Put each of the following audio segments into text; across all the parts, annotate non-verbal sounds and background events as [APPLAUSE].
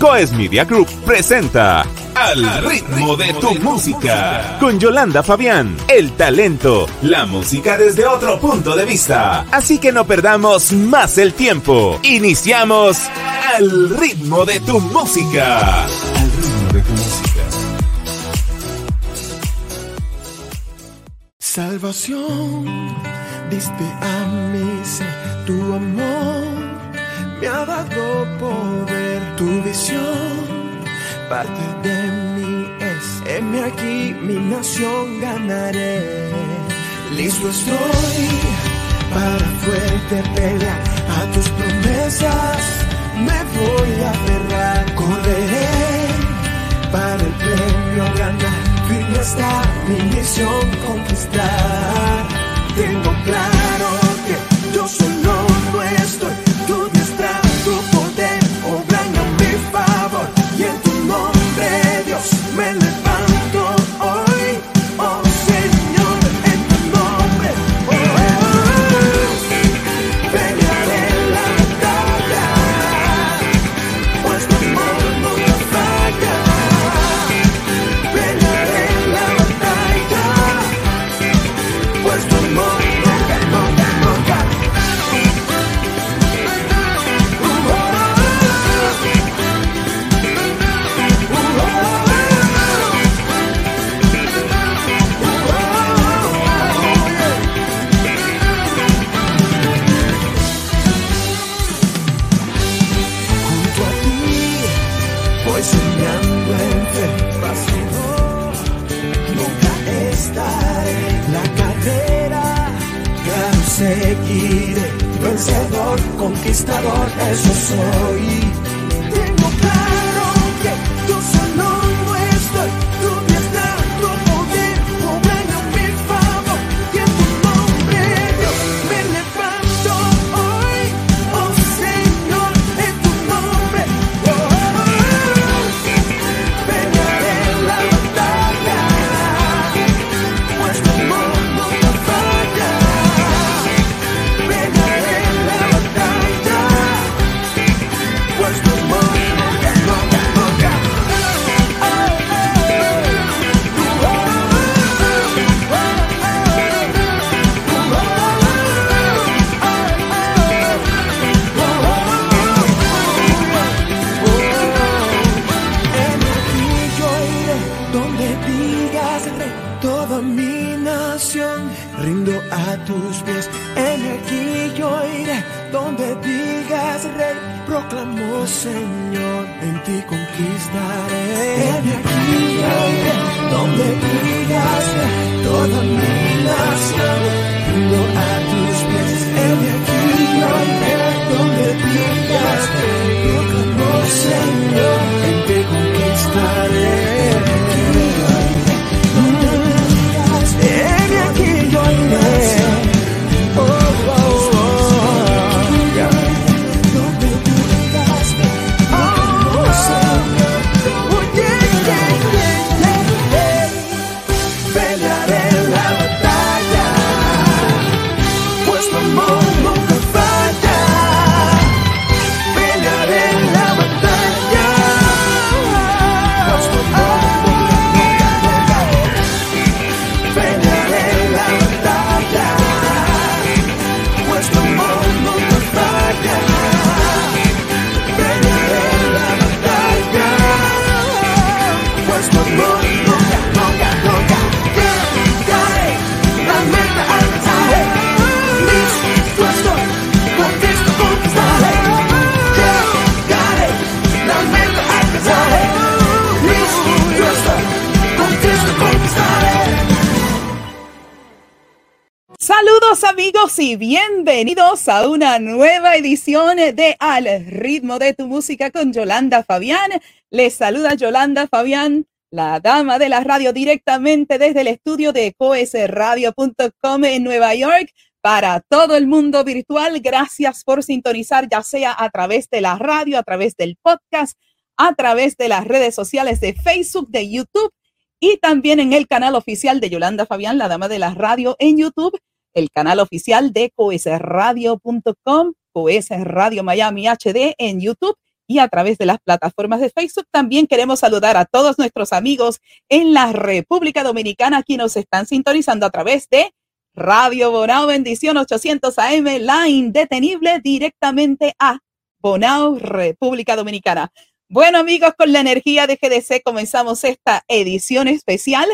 Coes Media Group presenta Al ritmo de tu música con Yolanda Fabián, el talento, la música desde otro punto de vista. Así que no perdamos más el tiempo. Iniciamos Al ritmo de tu música. Salvación, diste a mí tu amor, me ha dado poder, tu visión, parte de mí es, heme aquí, mi nación ganaré. Listo estoy para fuerte pelear a tus promesas, me voy a aferrar, correré para el premio ganar Firme está mi misión conquistar. Tengo claro que yo solo no estoy. Conquistaré. En aquí donde rey, toda mi Amigos y bienvenidos a una nueva edición de Al ritmo de tu música con Yolanda Fabián. Les saluda Yolanda Fabián, la dama de la radio directamente desde el estudio de coesradio.com en Nueva York para todo el mundo virtual. Gracias por sintonizar ya sea a través de la radio, a través del podcast, a través de las redes sociales de Facebook, de YouTube y también en el canal oficial de Yolanda Fabián, la dama de la radio en YouTube, el canal oficial de coesradio.com, Coes Miami HD en YouTube y a través de las plataformas de Facebook. También queremos saludar a todos nuestros amigos en la República Dominicana que nos están sintonizando a través de Radio Bonao Bendición 800 AM, la indetenible directamente a Bonao, República Dominicana. Bueno amigos, con la energía de GDC comenzamos esta edición especial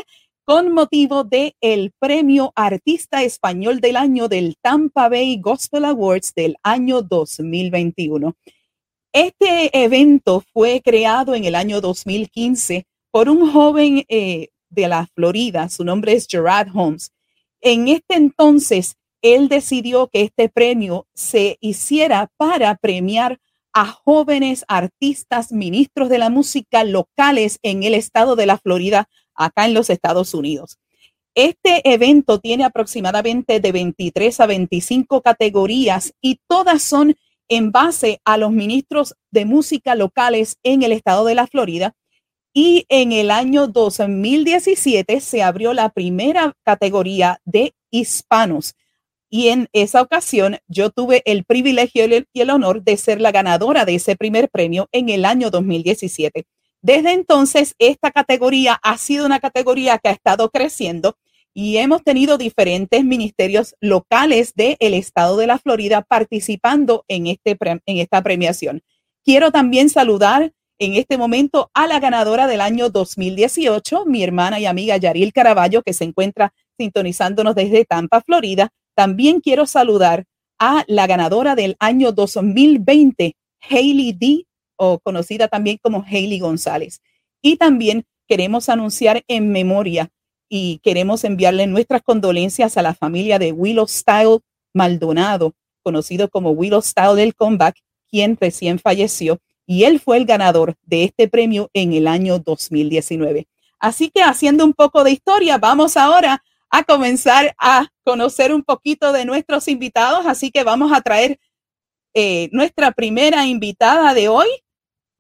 con motivo de el Premio Artista Español del Año del Tampa Bay Gospel Awards del año 2021. Este evento fue creado en el año 2015 por un joven eh, de la Florida, su nombre es Gerard Holmes. En este entonces, él decidió que este premio se hiciera para premiar a jóvenes artistas, ministros de la música locales en el estado de la Florida, acá en los Estados Unidos. Este evento tiene aproximadamente de 23 a 25 categorías y todas son en base a los ministros de música locales en el estado de la Florida. Y en el año 2017 se abrió la primera categoría de hispanos. Y en esa ocasión yo tuve el privilegio y el honor de ser la ganadora de ese primer premio en el año 2017. Desde entonces, esta categoría ha sido una categoría que ha estado creciendo y hemos tenido diferentes ministerios locales del estado de la Florida participando en, este, en esta premiación. Quiero también saludar en este momento a la ganadora del año 2018, mi hermana y amiga Yaril Caraballo, que se encuentra sintonizándonos desde Tampa, Florida. También quiero saludar a la ganadora del año 2020, Hailey D, o conocida también como Hailey González. Y también queremos anunciar en memoria y queremos enviarle nuestras condolencias a la familia de Willow Style Maldonado, conocido como Willow Style del Comeback, quien recién falleció y él fue el ganador de este premio en el año 2019. Así que haciendo un poco de historia, vamos ahora a comenzar a conocer un poquito de nuestros invitados. Así que vamos a traer eh, nuestra primera invitada de hoy.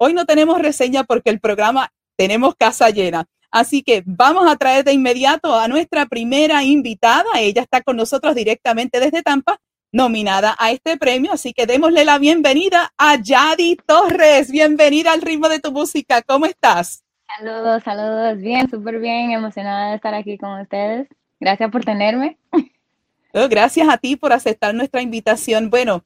Hoy no tenemos reseña porque el programa tenemos casa llena. Así que vamos a traer de inmediato a nuestra primera invitada. Ella está con nosotros directamente desde Tampa, nominada a este premio. Así que démosle la bienvenida a Yadi Torres. Bienvenida al ritmo de tu música. ¿Cómo estás? Saludos, saludos. Bien, súper bien. Emocionada de estar aquí con ustedes. Gracias por tenerme. Oh, gracias a ti por aceptar nuestra invitación. Bueno,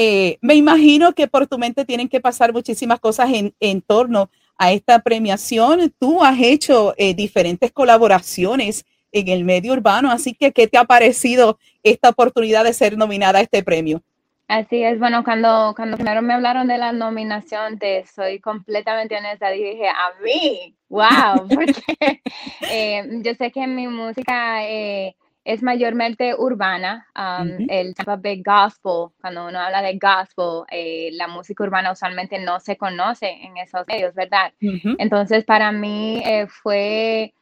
eh, me imagino que por tu mente tienen que pasar muchísimas cosas en, en torno a esta premiación. Tú has hecho eh, diferentes colaboraciones en el medio urbano, así que ¿qué te ha parecido esta oportunidad de ser nominada a este premio? Así es, bueno, cuando, cuando primero me hablaron de la nominación, te soy completamente honesta, dije, a mí, wow, [LAUGHS] porque eh, yo sé que mi música eh, es mayormente urbana. Um, el Tampa Bay Gospel, cuando uno habla de gospel, eh, la música urbana usualmente no se conoce en esos medios, ¿verdad? Entonces, para mí eh, fue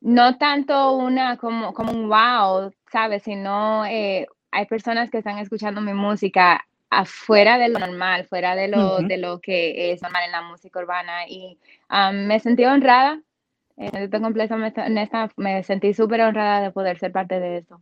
no tanto una como, como un wow, ¿sabes? Sino eh, hay personas que están escuchando mi música afuera de lo normal, fuera de lo, de lo que es normal en la música urbana. Y um, me sentí honrada Estoy completamente honesta, me sentí súper honrada de poder ser parte de esto.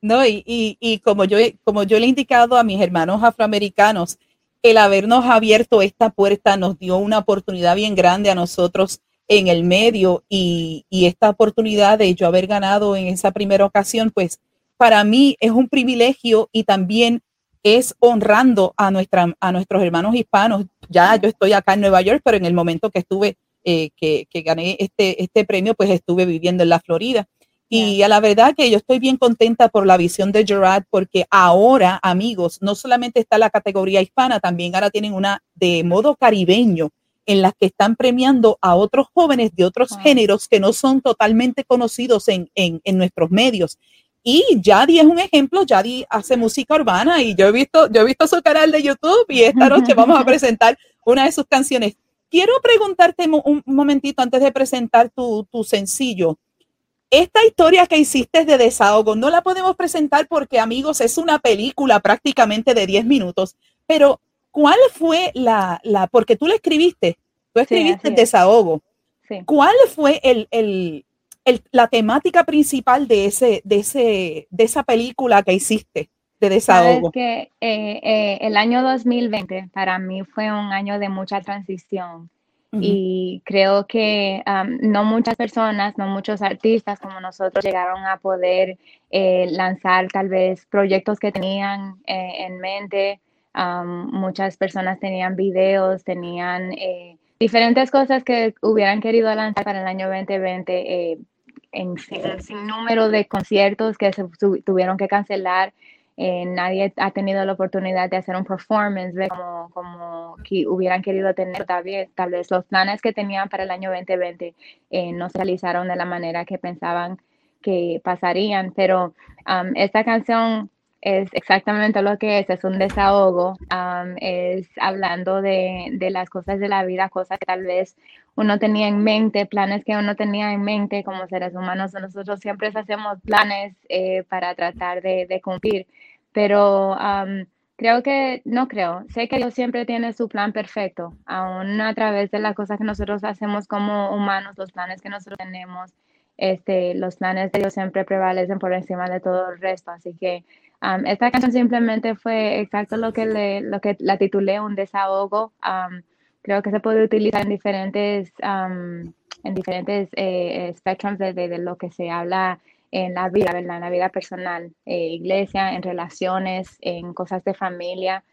No, y, y, y, como, yo, como yo le he indicado a mis hermanos afroamericanos, el habernos abierto esta puerta nos dio una oportunidad bien grande a nosotros en el medio y, y esta oportunidad de yo haber ganado en esa primera ocasión, pues para mí es un privilegio y también es honrando a, nuestra, a nuestros hermanos hispanos. Ya yo estoy acá en Nueva York, pero en el momento que estuve eh, que, gané este, este premio, pues estuve viviendo en la Florida. Y a la verdad que yo estoy bien contenta por la visión de Gerard, porque ahora, amigos, no solamente está la categoría hispana, también ahora tienen una de modo caribeño, en las que están premiando a otros jóvenes de otros géneros que no son totalmente conocidos en, en, en, nuestros medios. Y Yadi es un ejemplo, Yadi hace música urbana y yo he visto, yo he visto su canal de YouTube y esta noche vamos a [LAUGHS] presentar una de sus canciones. Quiero preguntarte un momentito antes de presentar tu, sencillo. Esta historia que hiciste de desahogo no la podemos presentar porque, amigos, es una película prácticamente de 10 minutos, pero ¿cuál fue la, la porque tú la escribiste, tú escribiste desahogo. ¿Cuál fue el, el, la temática principal de, ese, de, ese, de esa película que hiciste? De desahogo. Sabes que eh, eh, el año 2020 para mí fue un año de mucha transición y creo que no muchas personas, no muchos artistas como nosotros llegaron a poder eh, lanzar tal vez proyectos que tenían en mente. muchas personas tenían videos, tenían diferentes cosas que hubieran querido lanzar para el año 2020 en sin número de conciertos que se tuvieron que cancelar eh, nadie ha tenido la oportunidad de hacer un performance de como, como que hubieran querido tener tal vez, tal vez los planes que tenían para el año 2020 eh, no se realizaron de la manera que pensaban que pasarían, pero um, esta canción es exactamente lo que es, es un desahogo, um, es hablando de, de, las cosas de la vida, cosas que tal vez uno tenía en mente, planes que uno tenía en mente como seres humanos. Nosotros siempre hacemos planes eh, para tratar de, cumplir, pero creo que, no creo, sé que Dios siempre tiene su plan perfecto, aún a través de las cosas que nosotros hacemos como humanos, los planes que nosotros tenemos, este, los planes de Dios siempre prevalecen por encima de todo el resto. Así que esta canción simplemente fue exacto lo que, le, lo que la titulé, un desahogo. creo que se puede utilizar en diferentes, en diferentes eh, de, lo que se habla en la vida. En la vida personal, eh, iglesia, en relaciones, en cosas de familia.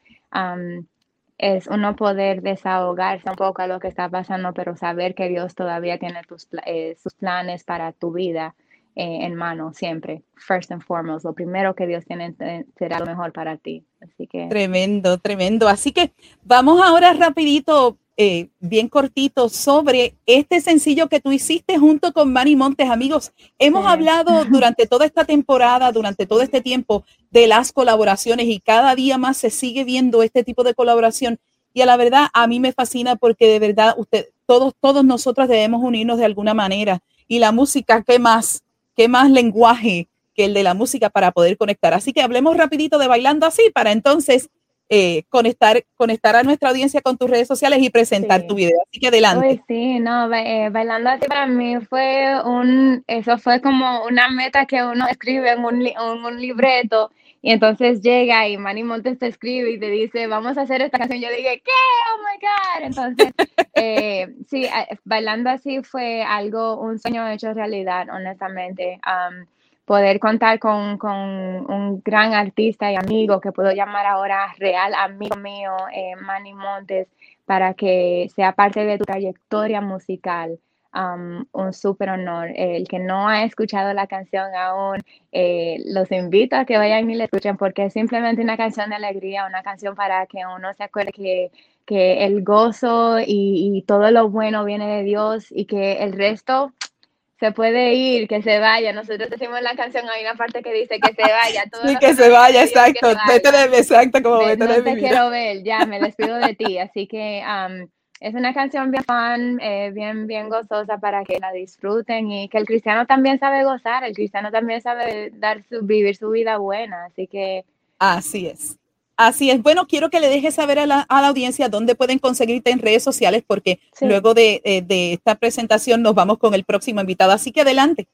es uno poder desahogarse un poco a lo que está pasando, pero saber que Dios todavía tiene tus, eh, sus planes para tu vida eh, en mano siempre. First and foremost, lo primero que Dios tiene será lo mejor para ti. Así que tremendo, tremendo. Así que vamos ahora rapidito eh, bien cortito sobre este sencillo que tú hiciste junto con Manny Montes, amigos. Hemos hablado [LAUGHS] durante toda esta temporada, durante todo este tiempo, de las colaboraciones y cada día más se sigue viendo este tipo de colaboración. Y a la verdad, a mí me fascina porque de verdad usted, todos, todos nosotros debemos unirnos de alguna manera. Y la música, ¿qué más? ¿Qué más lenguaje que el de la música para poder conectar? Así que hablemos rapidito de bailando así para entonces eh, conectar, conectar a nuestra audiencia con tus redes sociales y presentar tu video. Así que adelante. sí, no, eh, bailando así para mí fue un, eso fue como una meta que uno escribe en un, un libreto y entonces llega y Manny Montes te escribe y te dice, vamos a hacer esta canción. Yo dije, ¿qué? Oh my God. Entonces, [LAUGHS] eh, sí, bailando así fue algo, un sueño hecho realidad, honestamente poder contar con, con, un gran artista y amigo que puedo llamar ahora real amigo mío, eh, Manny Montes, para que sea parte de tu trayectoria musical. Um, un súper honor. El que no ha escuchado la canción aún, eh, los invito a que vayan y la escuchen porque es simplemente una canción de alegría, una canción para que uno se acuerde que, que el gozo y, y todo lo bueno viene de Dios y que el resto se puede ir, que se vaya. Nosotros decimos en la canción, hay una parte que dice que se vaya. [LAUGHS] Todo sí, que se vaya, exacto. Vete de, exacto, como vete no de te quiero ver, ya, me despido de ti. Así que um, es una canción bien fun, eh, bien, bien gozosa para que la disfruten y que el cristiano también sabe gozar, el cristiano también sabe dar su, vivir su vida buena. Así que... Así es. Así es. Bueno, quiero que le dejes saber a la, audiencia dónde pueden conseguirte en redes sociales, porque luego eh, de, esta presentación nos vamos con el próximo invitado. Así que adelante.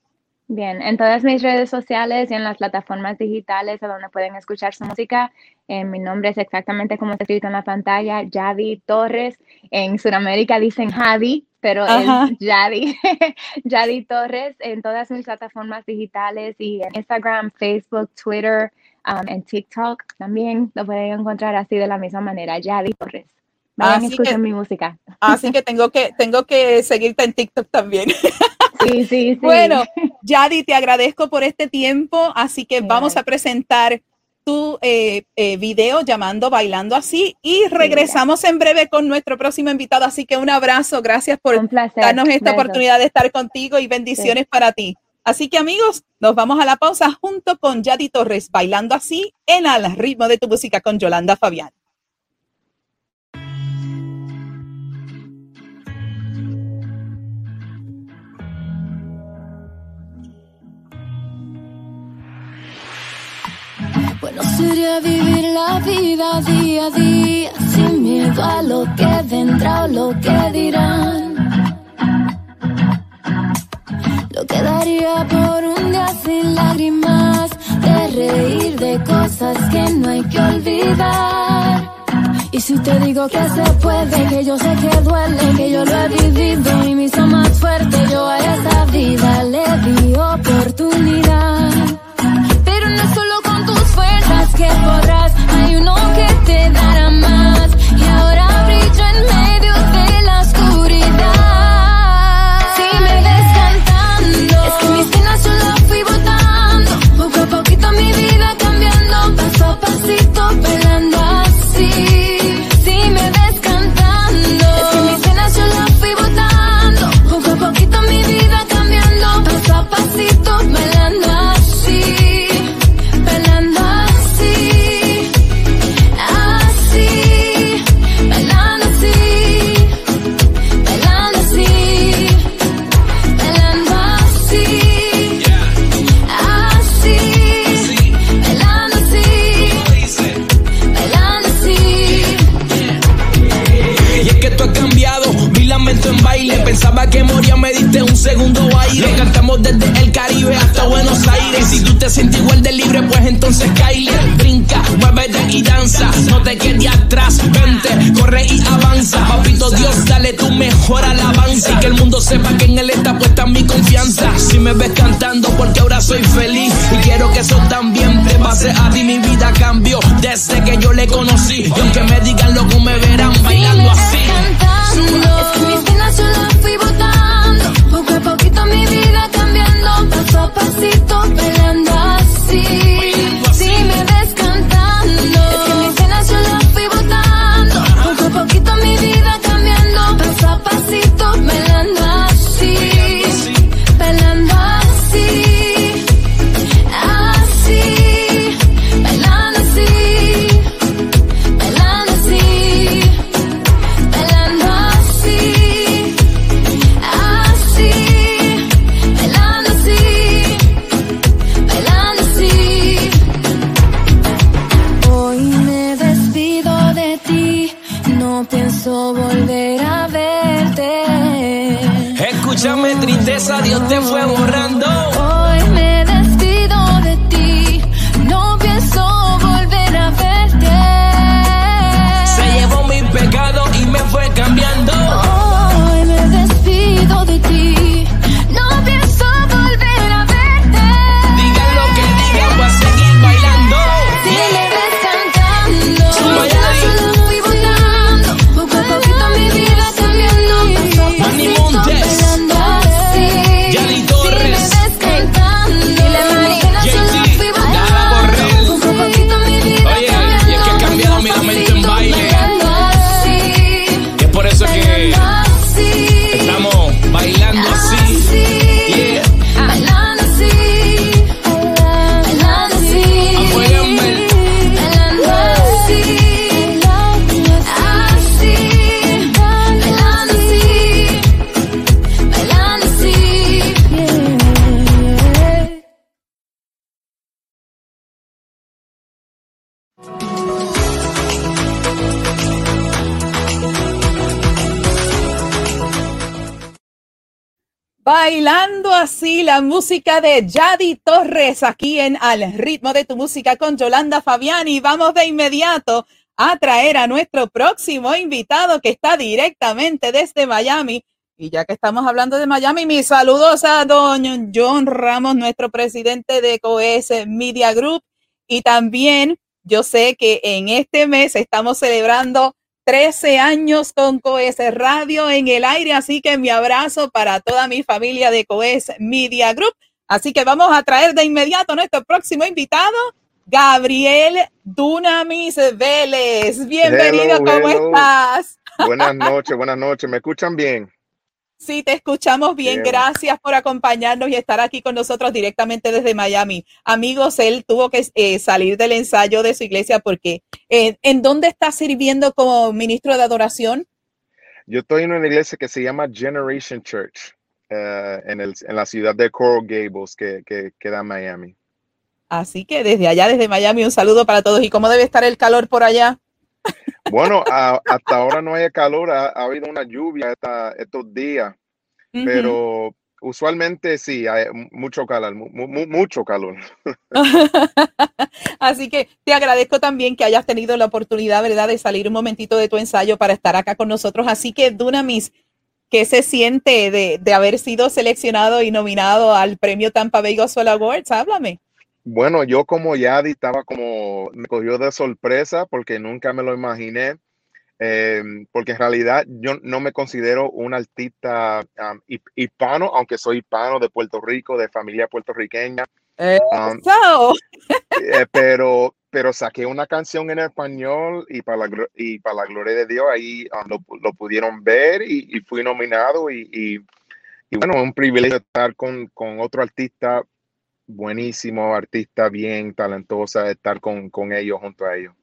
Bien, en todas mis redes sociales y en las plataformas digitales a donde pueden escuchar su música, eh, mi nombre es exactamente como está escrito en la pantalla, Yadi Torres. En Sudamérica dicen Javi, pero es Yadi, [LAUGHS] Yadi Torres en todas mis plataformas digitales y en Instagram, Facebook, Twitter, Um, en TikTok también lo pueden encontrar así de la misma manera, Yadi Torres. Vayan así escuchen mi música. Así que [LAUGHS] tengo que tengo que seguirte en TikTok también. Sí, sí, sí. Bueno, [LAUGHS] Yadi, te agradezco por este tiempo, así que vamos a presentar tu eh, eh, video llamando Bailando Así y regresamos en breve con nuestro próximo invitado. Así que un abrazo, gracias por darnos esta oportunidad de estar contigo y bendiciones para ti. Así que amigos, nos vamos a la pausa junto con Yadi Torres, bailando así en al ritmo de tu música con Yolanda Fabián. Bueno sería vivir la vida día a día sin miedo a lo que vendrá o lo que dirán. Lo que daría por un día sin lágrimas, de reír de cosas que no hay que olvidar. Y si te digo que se puede, que yo sé que duele, que yo lo he vivido y me hizo más fuerte, yo a esa vida le di oportunidad que podrás Bailando así la música de Yadi Torres aquí en Al ritmo de tu música con Yolanda Fabiani. Vamos de inmediato a traer a nuestro próximo invitado que está directamente desde Miami. Y ya que estamos hablando de Miami, mis saludos a don John Ramos, nuestro presidente de COES Media Group. Y también yo sé que en este mes estamos celebrando 13 años con Coes Radio en el aire, así que mi abrazo para toda mi familia de Coes Media Group. Así que vamos a traer de inmediato a nuestro próximo invitado, Gabriel Dunamis Vélez. Bienvenido, ¿cómo estás? Buenas noches, buenas noches, ¿me escuchan bien? Sí, te escuchamos bien. Gracias por acompañarnos y estar aquí con nosotros directamente desde Miami. Amigos, él tuvo que eh, salir del ensayo de su iglesia porque eh, ¿en dónde está sirviendo como ministro de adoración? Yo estoy en una iglesia que se llama Generation Church eh, en, el, en, la ciudad de Coral Gables que, que queda en Miami. Así que desde allá, desde Miami, un saludo para todos. ¿Y cómo debe estar el calor por allá? Bueno, hasta ahora no hay calor, ha, habido una lluvia esta, estos días, pero usualmente sí, hay mucho calor, mucho calor. [LAUGHS] Así que te agradezco también que hayas tenido la oportunidad, ¿verdad?, de salir un momentito de tu ensayo para estar acá con nosotros. Así que, Dunamis, ¿qué se siente de, haber sido seleccionado y nominado al premio Tampa Bay Awards? Háblame. Bueno, yo como ya estaba como, me cogió de sorpresa porque nunca me lo imaginé. Em, porque en realidad yo no me considero un artista hispano, aunque soy hispano de Puerto Rico, de familia puertorriqueña. Eh, pero, pero saqué una canción en español y para la, y para la gloria de Dios ahí lo, lo, pudieron ver y, fui nominado y, y, y, bueno, un privilegio estar con, con, otro artista buenísimo, artista bien talentosa, estar con, con ellos, junto a ellos.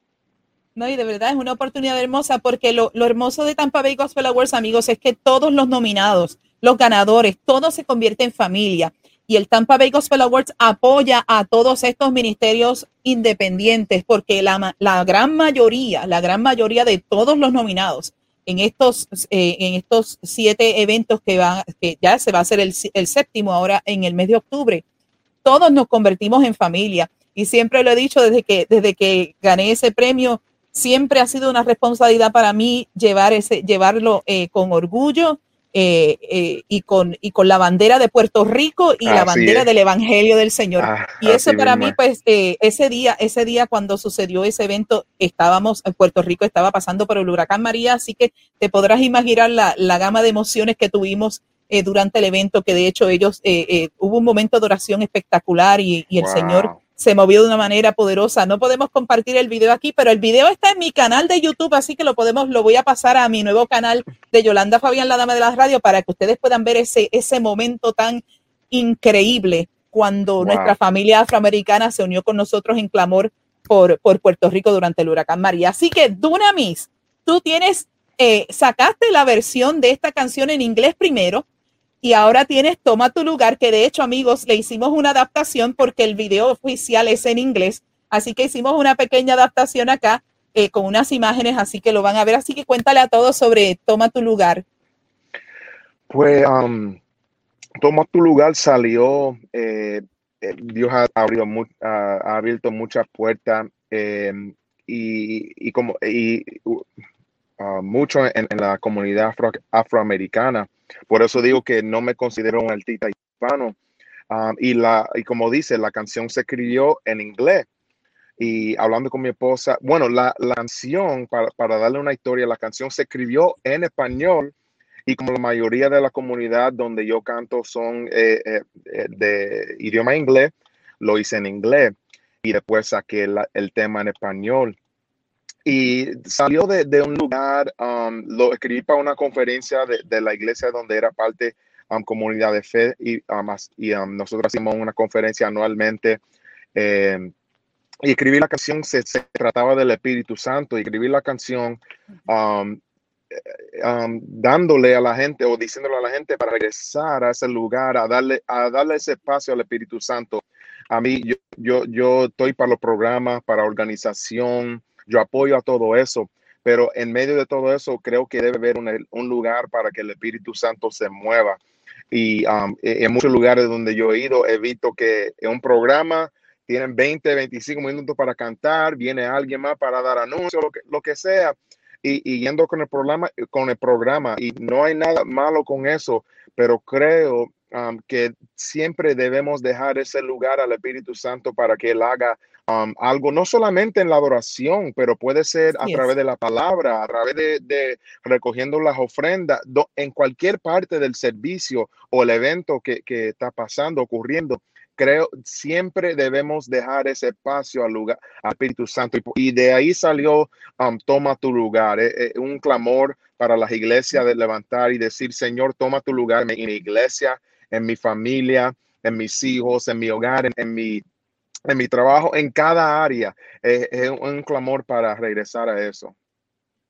No, y de verdad es una oportunidad hermosa porque lo, hermoso de Tampa Bay Gospel Awards, amigos, es que todos los nominados, los ganadores, todo se convierte en familia. Y el Tampa Bay Gospel Awards apoya a todos estos ministerios independientes porque la, la gran mayoría, la gran mayoría de todos los nominados en estos, eh, en estos siete eventos que, que ya se va a hacer el, el séptimo ahora en el mes de octubre, todos nos convertimos en familia. Y siempre lo he dicho desde que, desde que gané ese premio, siempre ha sido una responsabilidad para mí llevar ese, llevarlo eh, con orgullo eh, eh, y, con, y con la bandera de Puerto Rico y la bandera del Evangelio del Señor. Ah, y eso para mí, pues, ese día, ese día cuando sucedió ese evento, estábamos, en Puerto Rico estaba pasando por el huracán María, así que te podrás imaginar la, la gama de emociones que tuvimos durante el evento, que de hecho ellos, hubo un momento de oración espectacular y, y el Señor se movió de una manera poderosa. No podemos compartir el video aquí, pero el video está en mi canal de YouTube, así que lo podemos, lo voy a pasar a mi nuevo canal de Yolanda Fabián, la dama de la radio, para que ustedes puedan ver ese, ese momento tan increíble cuando nuestra familia afroamericana se unió con nosotros en clamor por, por Puerto Rico durante el huracán María. Así que, Dunamis, tú tienes, eh, sacaste la versión de esta canción en inglés primero, y ahora tienes Toma tu lugar, que de hecho, amigos, le hicimos una adaptación porque el video oficial es en inglés. Así que hicimos una pequeña adaptación acá eh, con unas imágenes, así que lo van a ver. Así que cuéntale a todos sobre Toma tu lugar. Pues um, Toma tu lugar salió, eh, eh, Dios ha, ha, abierto muchas puertas y, como y, uh, mucho en, la comunidad afroamericana. Por eso digo que no me considero un artista hispano. Y, la, y como dice, la canción se escribió en inglés. Y hablando con mi esposa, bueno, la, la canción, para, para, darle una historia, la canción se escribió en español y como la mayoría de la comunidad donde yo canto son eh, eh, eh, de idioma inglés, lo hice en inglés y después saqué el tema en español y salió de, de un lugar, um, lo escribí para una conferencia de, de, la iglesia donde era parte um, comunidad de fe y, um, y nosotros hacíamos una conferencia anualmente. Eh, y escribí la canción, se, se, trataba del Espíritu Santo, y escribí la canción eh, dándole a la gente o diciéndole a la gente para regresar a ese lugar, a darle, a darle ese espacio al Espíritu Santo. A mí, yo, yo, yo estoy para los programas, para organización, yo apoyo a todo eso, pero en medio de todo eso creo que debe haber un, lugar para que el Espíritu Santo se mueva. Y um, e, en muchos lugares donde yo he ido, he visto que en un programa tienen 20, 25 minutos para cantar, viene alguien más para dar anuncios, lo que, lo que sea. Y, yendo con el programa, con el programa, y no hay nada malo con eso, pero creo um, que siempre debemos dejar ese lugar al Espíritu Santo para que él haga Um, algo no solamente en la adoración, pero puede ser a través de la palabra, a través de, recogiendo las ofrendas, en cualquier parte del servicio o el evento que, está pasando, ocurriendo. Creo siempre debemos dejar ese espacio al lugar, al Espíritu Santo. Y, de ahí salió um, Toma tu lugar, eh, eh, un clamor para las iglesias de levantar y decir, Señor, toma tu lugar en mi iglesia, en mi familia, en mis hijos, en mi hogar, en mi en mi trabajo, en cada área, es un clamor para regresar a eso.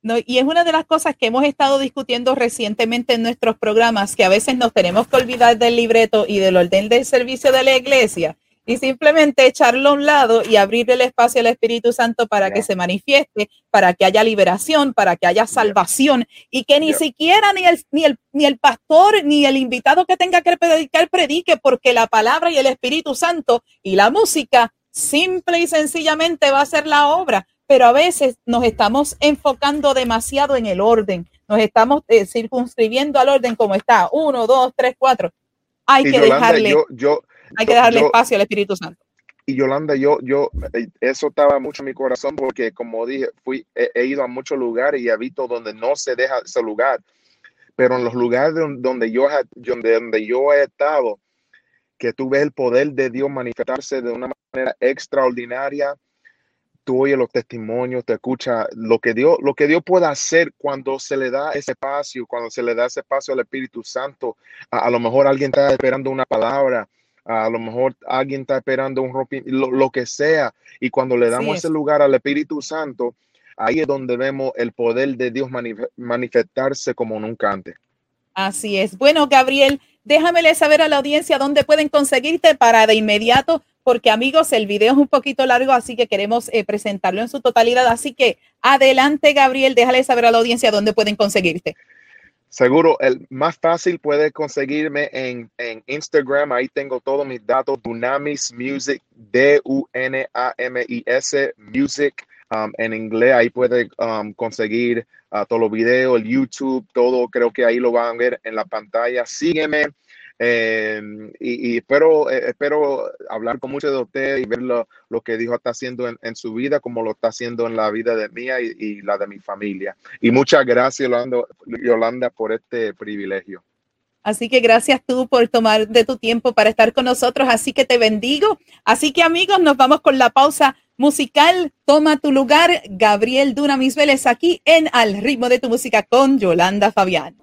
No, y es una de las cosas que hemos estado discutiendo recientemente en nuestros programas, que a veces nos tenemos que olvidar del libreto y del orden del servicio de la iglesia y simplemente echarlo a un lado y abrir el espacio al Espíritu Santo para que se manifieste, para que haya liberación, para que haya salvación y que ni siquiera ni el, ni, el, ni el pastor ni el invitado que tenga que predicar predique porque la palabra y el Espíritu Santo y la música simple y sencillamente va a ser la obra. Pero a veces nos estamos enfocando demasiado en el orden, nos estamos eh, circunscribiendo al orden como está, uno, dos, tres, cuatro. Hay que dejarle. yo, hay que darle espacio al Espíritu Santo. Y Yolanda, yo, yo, eh, eso estaba mucho en mi corazón porque como dije, fui, he, ido a muchos lugares y he visto donde no se deja ese lugar, pero en los lugares donde yo, donde, donde yo he estado, que tú ves el poder de Dios manifestarse de una manera extraordinaria, tú oyes los testimonios, te escucha lo que Dios, lo que Dios puede hacer cuando se le da ese espacio, cuando se le da ese espacio al Espíritu Santo. A, a lo mejor alguien está esperando una palabra, a lo mejor alguien está esperando un rompimiento, lo, que sea, y cuando le damos ese lugar al Espíritu Santo, ahí es donde vemos el poder de Dios manifestarse como nunca antes. Así es. Bueno, Gabriel, déjamele saber a la audiencia dónde pueden conseguirte para de inmediato, porque amigos, el video es un poquito largo, así que queremos eh, presentarlo en su totalidad. Así que adelante, Gabriel, déjale saber a la audiencia dónde pueden conseguirte. Seguro, el más fácil puede conseguirme en, Instagram. Ahí tengo todos mis datos. Dunamis Music, D-U-N-A-M-I-S Music. Um, en inglés, ahí puede um, conseguir uh, todos los videos, el YouTube, todo. Creo que ahí lo van a ver en la pantalla. Sígueme Em, y, espero, eh, espero hablar con muchos de ustedes y ver lo, que Dios está haciendo en, su vida, como lo está haciendo en la vida de mía y, la de mi familia. Y muchas gracias, Yolanda, Yolanda, por este privilegio. Así que gracias tú por tomar de tu tiempo para estar con nosotros. Así que te bendigo. Así que amigos, nos vamos con la pausa musical. Toma tu lugar, Gabriel Duna Mis Vélez, aquí en Al ritmo de tu música con Yolanda Fabián.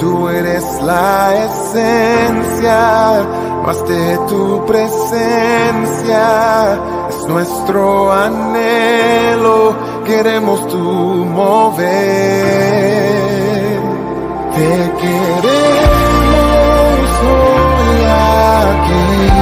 Tú eres la esencia, más de tu presencia es nuestro anhelo, queremos tu mover. Te queremos hoy aquí.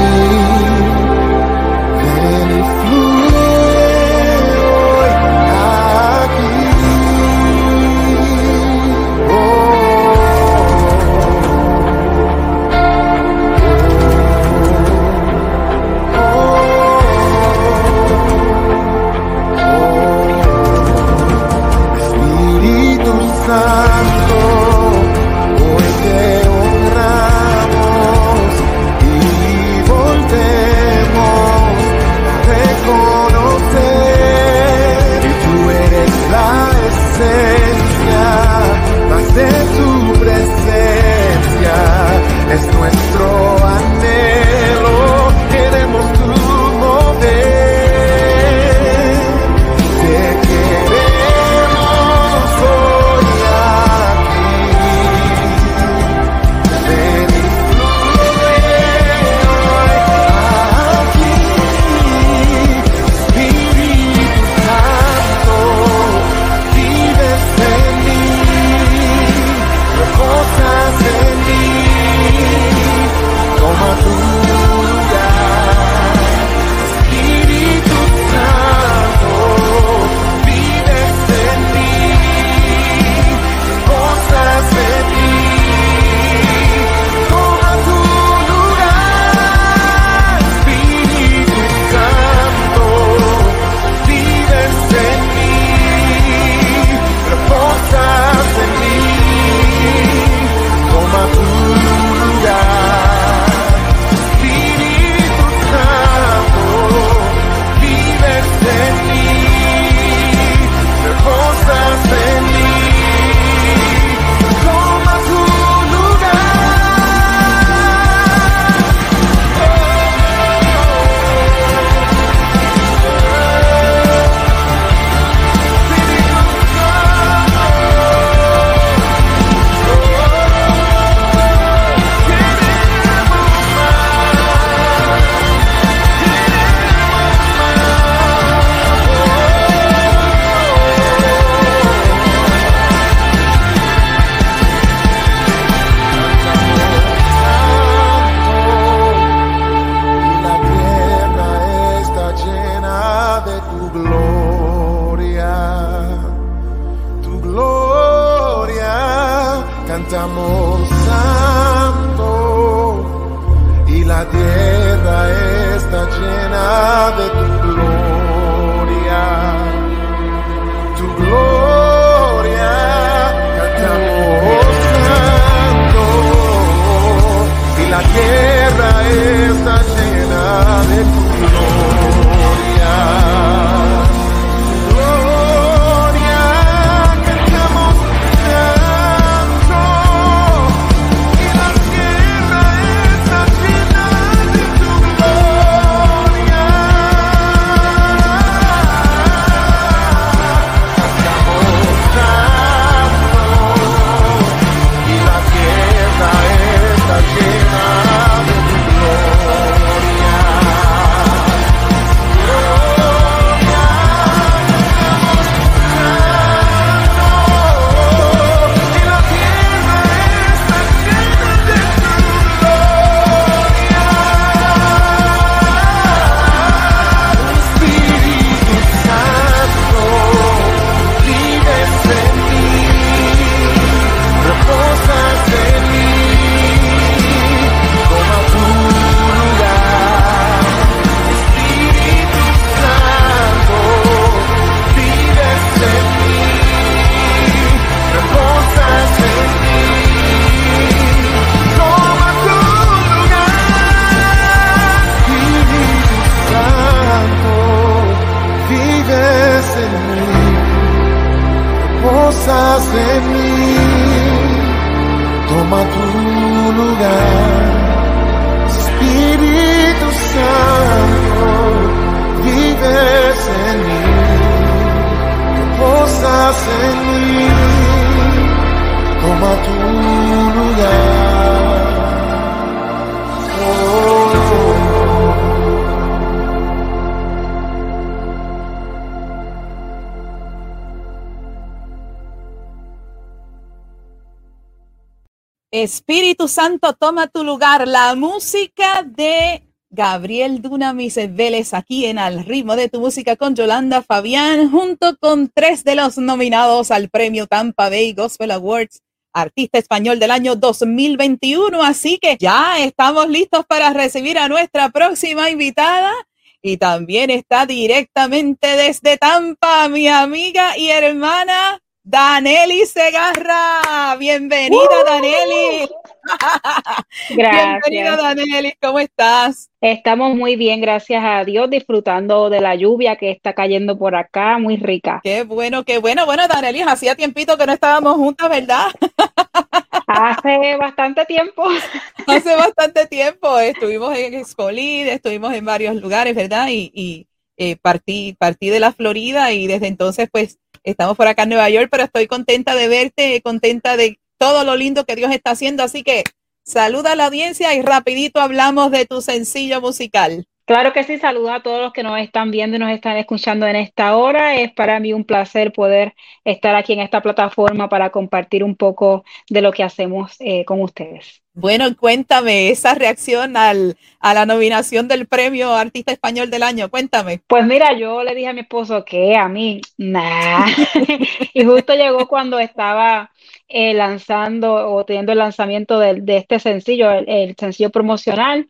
Espíritu Santo, toma tu lugar. La música de Gabriel Dunamis Vélez aquí en Al ritmo de tu música con Yolanda Fabián, junto con tres de los nominados al premio Tampa Bay Gospel Awards, artista español del año 2021. Así que ya estamos listos para recibir a nuestra próxima invitada. Y también está directamente desde Tampa, mi amiga y hermana Daneli Segarra. Bienvenida, ¡Uh! Daneli. [LAUGHS] Gracias. Bienvenida, Daneli. ¿Cómo estás? Estamos muy bien, gracias a Dios, disfrutando de la lluvia que está cayendo por acá, muy rica. Qué bueno, qué bueno. Bueno, Daneli, hacía tiempito que no estábamos juntas, ¿verdad? [LAUGHS] Hace bastante tiempo. [LAUGHS] Hace bastante tiempo. Estuvimos en Expolid, estuvimos en varios lugares, ¿verdad? Y, y eh, partí, partí de la Florida y desde entonces, pues, Estamos por acá en Nueva York, pero estoy contenta de verte, contenta de todo lo lindo que Dios está haciendo. Así que saluda a la audiencia y rapidito hablamos de tu sencillo musical. Claro que sí, saludo a todos los que nos están viendo y nos están escuchando en esta hora. Es para mí un placer poder estar aquí en esta plataforma para compartir un poco de lo que hacemos eh, con ustedes. Bueno, cuéntame esa reacción al, a la nominación del premio Artista Español del Año. Cuéntame. Pues mira, yo le dije a mi esposo que a mí, nada. [LAUGHS] y justo llegó cuando estaba eh, lanzando o teniendo el lanzamiento de, de este sencillo, el, sencillo promocional.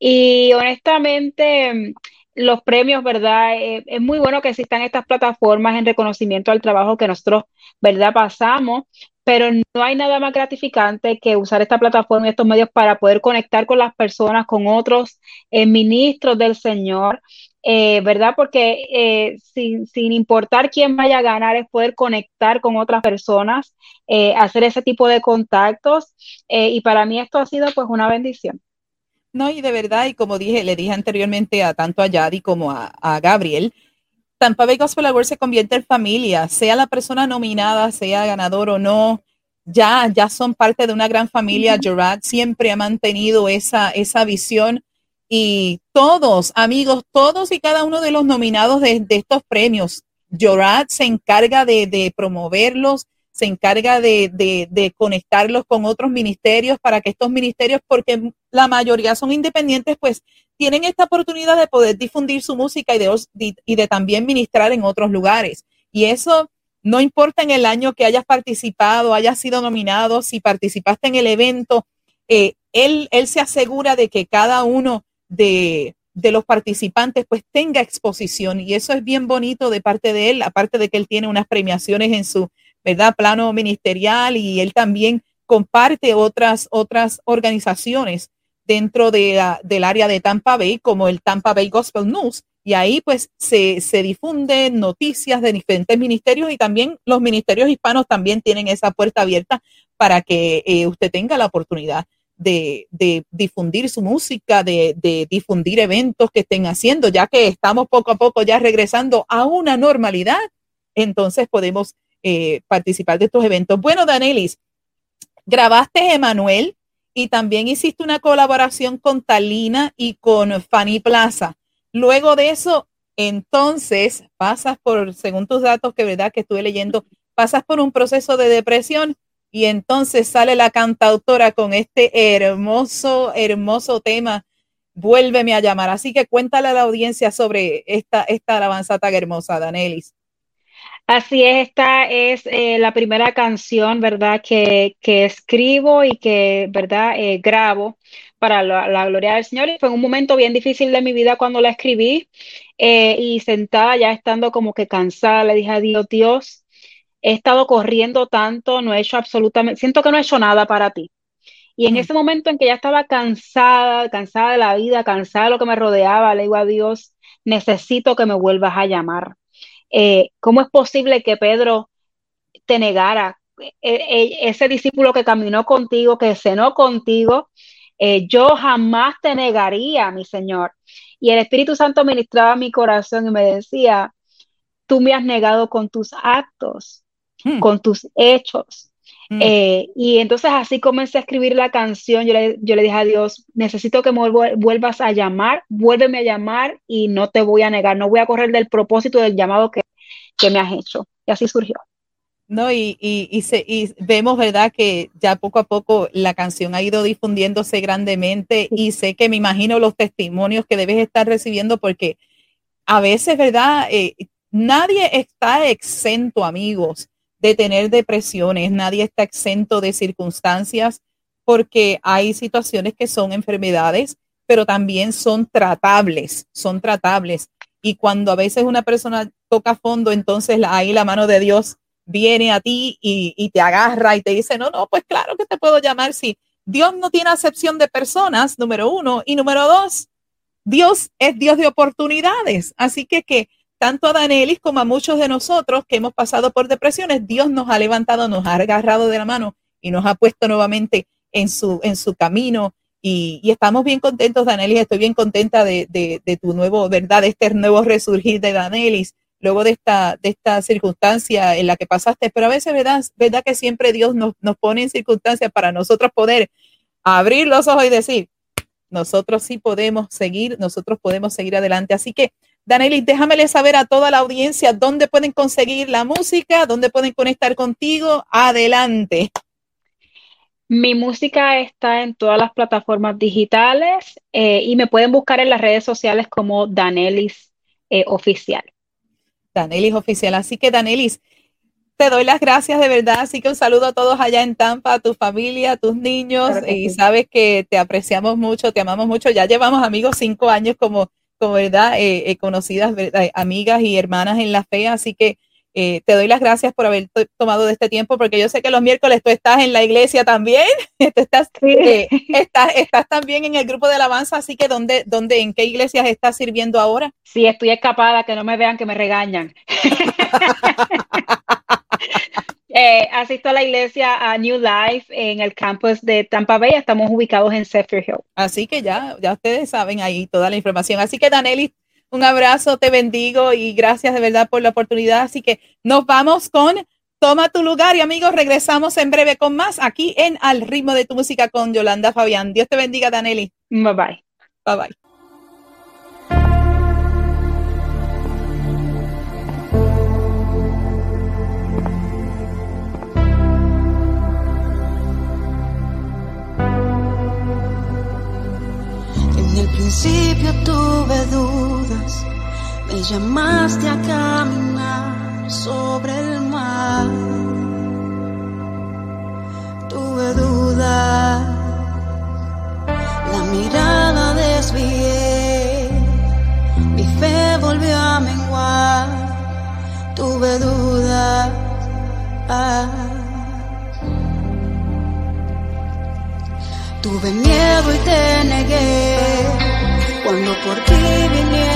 Y honestamente, los premios, ¿verdad? Eh, es muy bueno que existan estas plataformas en reconocimiento al trabajo que nosotros, ¿verdad? Pasamos, pero no hay nada más gratificante que usar esta plataforma y estos medios para poder conectar con las personas, con otros eh, ministros del Señor, eh, ¿verdad? Porque sin, sin, importar quién vaya a ganar, es poder conectar con otras personas, hacer ese tipo de contactos, y para mí esto ha sido pues una bendición. No, y de verdad, y como dije, le dije anteriormente a tanto a Yadi como a, Gabriel, Tampa Bay Gospel Award se convierte en familia, sea la persona nominada, sea ganador o no, ya, ya son parte de una gran familia. Gerard siempre ha mantenido esa, esa visión y todos, amigos, todos y cada uno de los nominados de, estos premios, Gerard se encarga de, de promoverlos, se encarga de, conectarlos con otros ministerios para que estos ministerios, porque la mayoría son independientes, pues tienen esta oportunidad de poder difundir su música y de, y de también ministrar en otros lugares. Y eso no importa en el año que hayas participado, hayas sido nominado, si participaste en el evento, eh, él, él se asegura de que cada uno de, de los participantes pues tenga exposición y eso es bien bonito de parte de él, aparte de que él tiene unas premiaciones en su, ¿verdad? Plano ministerial y él también comparte otras, otras organizaciones dentro de del área de Tampa Bay, como el Tampa Bay Gospel News. Y ahí pues se, se difunden noticias de diferentes ministerios y también los ministerios hispanos también tienen esa puerta abierta para que eh, usted tenga la oportunidad de, de difundir su música, de, de, difundir eventos que estén haciendo, ya que estamos poco a poco ya regresando a una normalidad, entonces podemos eh, participar de estos eventos. Bueno, Danelis, grabaste Emanuel y también hiciste una colaboración con Talina y con Fanny Plaza. Luego de eso, entonces pasas por, según tus datos que verdad que estuve leyendo, pasas por un proceso de depresión y entonces sale la cantautora con este hermoso, hermoso tema, Vuélveme a llamar. Así que cuéntale a la audiencia sobre esta, esta alabanza tan hermosa, Danelis. Así es, esta es eh, la primera canción, ¿verdad?, que, que escribo y que, ¿verdad?, eh, grabo para la, gloria del Señor. Y fue un momento bien difícil de mi vida cuando la escribí eh, y sentada ya estando como que cansada, le dije a Dios, Dios, he estado corriendo tanto, no he hecho absolutamente, siento que no he hecho nada para ti. Y en ese momento en que ya estaba cansada, cansada de la vida, cansada de lo que me rodeaba, le digo a Dios, necesito que me vuelvas a llamar eh, ¿cómo es posible que Pedro te negara? E, e, ese discípulo que caminó contigo, que cenó contigo, eh, yo jamás te negaría, mi Señor. Y el Espíritu Santo ministraba mi corazón y me decía, tú me has negado con tus actos, hmm. con tus hechos. Hmm. Eh, y entonces así comencé a escribir la canción. Yo le, yo le dije a Dios, necesito que me vuelvas a llamar, vuélveme a llamar y no te voy a negar, no voy a correr del propósito del llamado que, que me has hecho. Y así surgió. No, y, y, y, se, y, vemos, ¿verdad?, que ya poco a poco la canción ha ido difundiéndose grandemente y sé que me imagino los testimonios que debes estar recibiendo porque a veces, ¿verdad? Eh, nadie está exento, amigos, de tener depresiones, nadie está exento de circunstancias porque hay situaciones que son enfermedades, pero también son tratables, son tratables. Y cuando a veces una persona toca fondo, entonces ahí la mano de Dios viene a ti y, te agarra y te dice, no, no, pues claro que te puedo llamar. Si Dios no tiene acepción de personas, número uno, y número dos, Dios es Dios de oportunidades. Así que que tanto a Danelis como a muchos de nosotros que hemos pasado por depresiones, Dios nos ha levantado, nos ha agarrado de la mano y nos ha puesto nuevamente en su, en su camino. Y, estamos bien contentos, Danelis. Estoy bien contenta de, de, tu nuevo, ¿verdad? De este nuevo resurgir de Danelis, luego de esta, de esta circunstancia en la que pasaste. Pero a veces, ¿verdad? ¿Verdad que siempre Dios nos, nos pone en circunstancias para nosotros poder abrir los ojos y decir, nosotros sí podemos seguir, nosotros podemos seguir adelante. Así que, Danelis, déjamele saber a toda la audiencia dónde pueden conseguir la música, dónde pueden conectar contigo. Adelante. Mi música está en todas las plataformas digitales eh, y me pueden buscar en las redes sociales como Danelis eh, Oficial. Danelis Oficial. Así que, Danelis, te doy las gracias de verdad. Así que un saludo a todos allá en Tampa, a tu familia, a tus niños. y sabes que te apreciamos mucho, te amamos mucho. Ya llevamos amigos cinco años como, como verdad, eh, conocidas, amigas y hermanas en la fe. Así que eh, te doy las gracias por haber tomado de este tiempo, porque yo sé que los miércoles tú estás en la iglesia también, [LAUGHS] estás, eh, estás, estás, también en el grupo de alabanza, así que ¿dónde, dónde, ¿en qué iglesias estás sirviendo ahora? Sí, estoy escapada, que no me vean, que me regañan. [LAUGHS] eh, asisto a la iglesia a New Life en el campus de Tampa Bay, estamos ubicados en Zephyr Hill. Así que ya, ya ustedes saben ahí toda la información. Así que Danelli, un abrazo, te bendigo y gracias de verdad por la oportunidad. Así que nos vamos con Toma tu lugar y amigos, regresamos en breve con más aquí en Al ritmo de tu música con Yolanda Fabián. Dios te bendiga, Daneli. Bye bye. Bye bye. Principio tuve dudas, me llamaste a caminar sobre el mar. Tuve dudas, la mirada desvié, mi fe volvió a menguar. Tuve dudas. Tuve miedo y te negué cuando por ti vinieron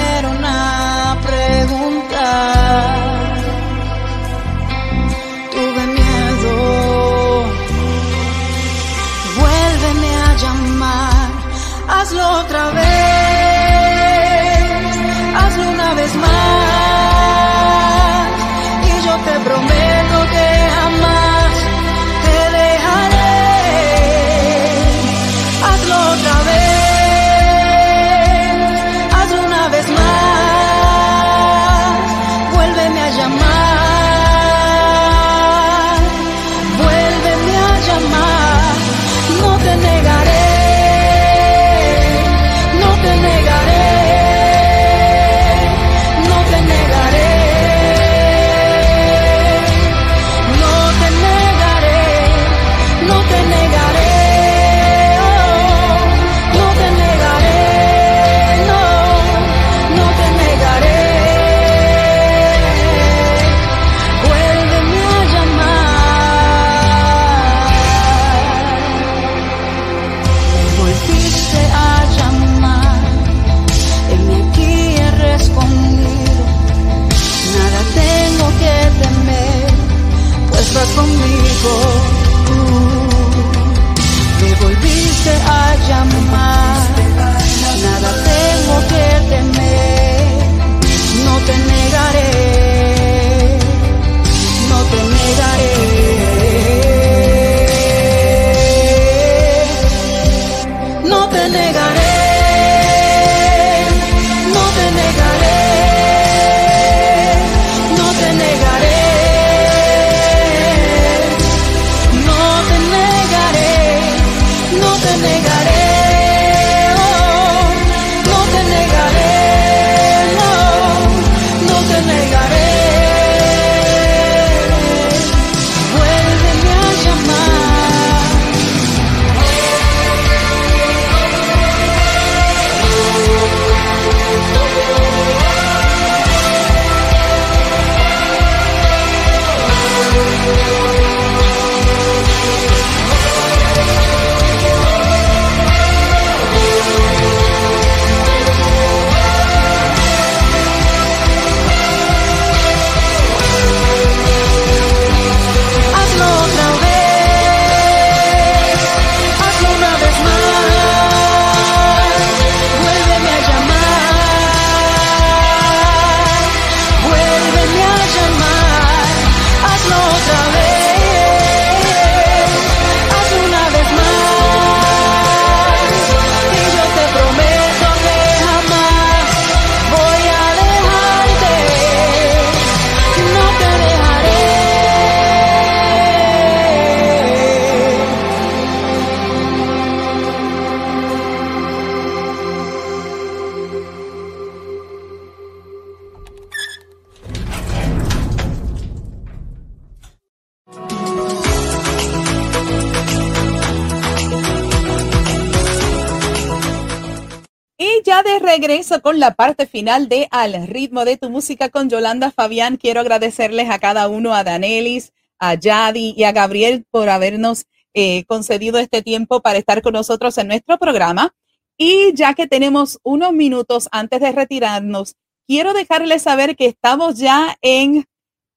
con la parte final de Al ritmo de tu música con Yolanda Fabián. Quiero agradecerles a cada uno, a Danelis, a Yadi y a Gabriel por habernos eh, concedido este tiempo para estar con nosotros en nuestro programa. Y ya que tenemos unos minutos antes de retirarnos, quiero dejarles saber que estamos ya en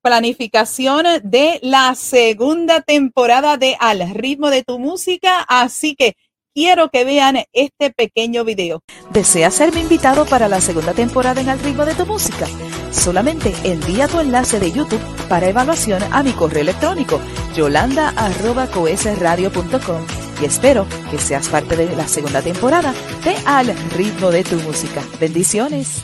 planificación de la segunda temporada de Al ritmo de tu música. Así que quiero que vean este pequeño video. ¿Deseas ser mi invitado para la segunda temporada en Al ritmo de tu música? Solamente envía tu enlace de YouTube para evaluación a mi correo electrónico yolanda.coesradio.com y espero que seas parte de la segunda temporada de Al ritmo de tu música. Bendiciones.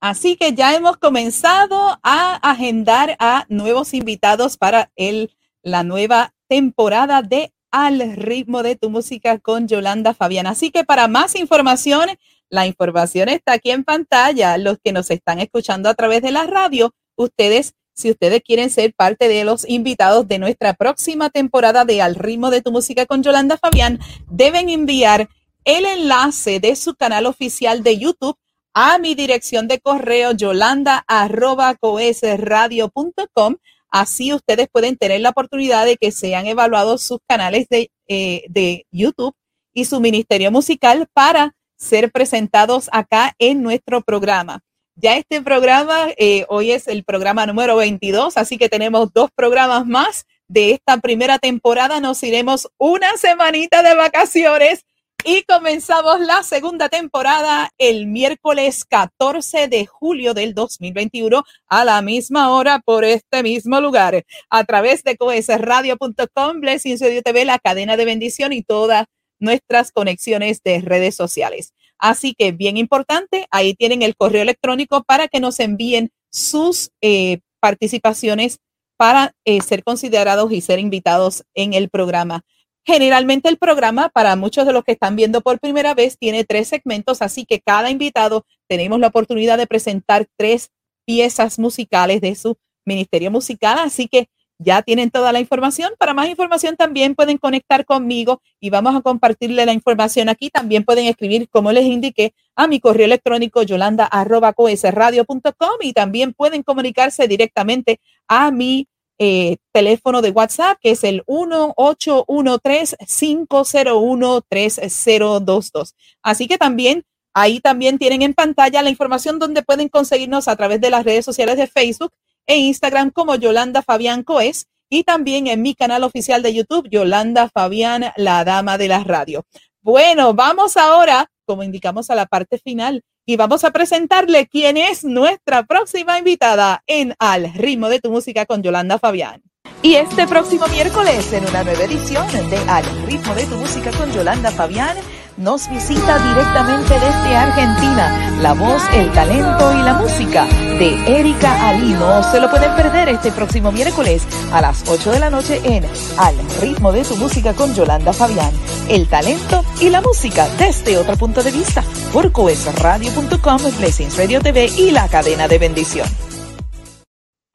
Así que ya hemos comenzado a agendar a nuevos invitados para el, la nueva temporada de al ritmo de tu música con Yolanda Fabián. Así que para más información, la información está aquí en pantalla. Los que nos están escuchando a través de la radio, ustedes, si ustedes quieren ser parte de los invitados de nuestra próxima temporada de Al ritmo de tu música con Yolanda Fabián, deben enviar el enlace de su canal oficial de YouTube a mi dirección de correo yolanda.coesradio.com Así ustedes pueden tener la oportunidad de que sean evaluados sus canales de, eh, de YouTube y su ministerio musical para ser presentados acá en nuestro programa. Ya este programa, eh, hoy es el programa número 22, así que tenemos dos programas más de esta primera temporada. Nos iremos una semanita de vacaciones y comenzamos la segunda temporada el miércoles 14 de julio del 2021 a la misma hora por este mismo lugar a través de coesradio.com, Blessings Radio TV, la cadena de bendición y todas nuestras conexiones de redes sociales. Así que bien importante, ahí tienen el correo electrónico para que nos envíen sus eh, participaciones para eh, ser considerados y ser invitados en el programa. Generalmente el programa, para muchos de los que están viendo por primera vez, tiene tres segmentos, así que cada invitado tenemos la oportunidad de presentar tres piezas musicales de su ministerio musical, así que ya tienen toda la información. Para más información también pueden conectar conmigo y vamos a compartirle la información aquí. También pueden escribir, como les indiqué, a mi correo electrónico yolanda.coesradio.com y también pueden comunicarse directamente a mi eh, teléfono de WhatsApp, que es el 1813-501-3022. Así que también ahí también tienen en pantalla la información donde pueden conseguirnos a través de las redes sociales de Facebook e Instagram como Yolanda Fabián Coes y también en mi canal oficial de YouTube, Yolanda Fabián, la dama de la radio. Bueno, vamos ahora, como indicamos, a la parte final y vamos a presentarle quién es nuestra próxima invitada en Al ritmo de tu música con Yolanda Fabián. Y este próximo miércoles, en una nueva edición de Al ritmo de tu música con Yolanda Fabián, nos visita directamente desde Argentina. La voz, el talento y la música de Erika Ali. No se lo pueden perder este próximo miércoles a las 8 de la noche en Al ritmo de tu música con Yolanda Fabián. El talento y la música desde otro punto de vista por coesradio.com, Blessings Radio TV y la cadena de bendición.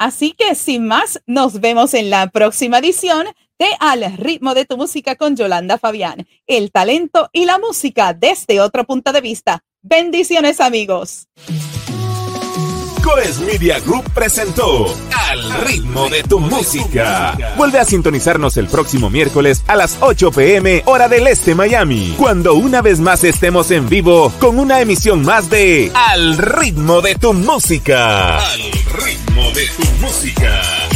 Así que sin más, nos vemos en la próxima edición Al ritmo de tu música con Yolanda Fabián. El talento y la música desde otro punto de vista. Bendiciones amigos. Coes Media Group presentó Al ritmo de tu música. Vuelve a sintonizarnos el próximo miércoles a las 8 pm hora del este Miami, cuando una vez más estemos en vivo con una emisión más de Al ritmo de tu música. Al ritmo de tu música.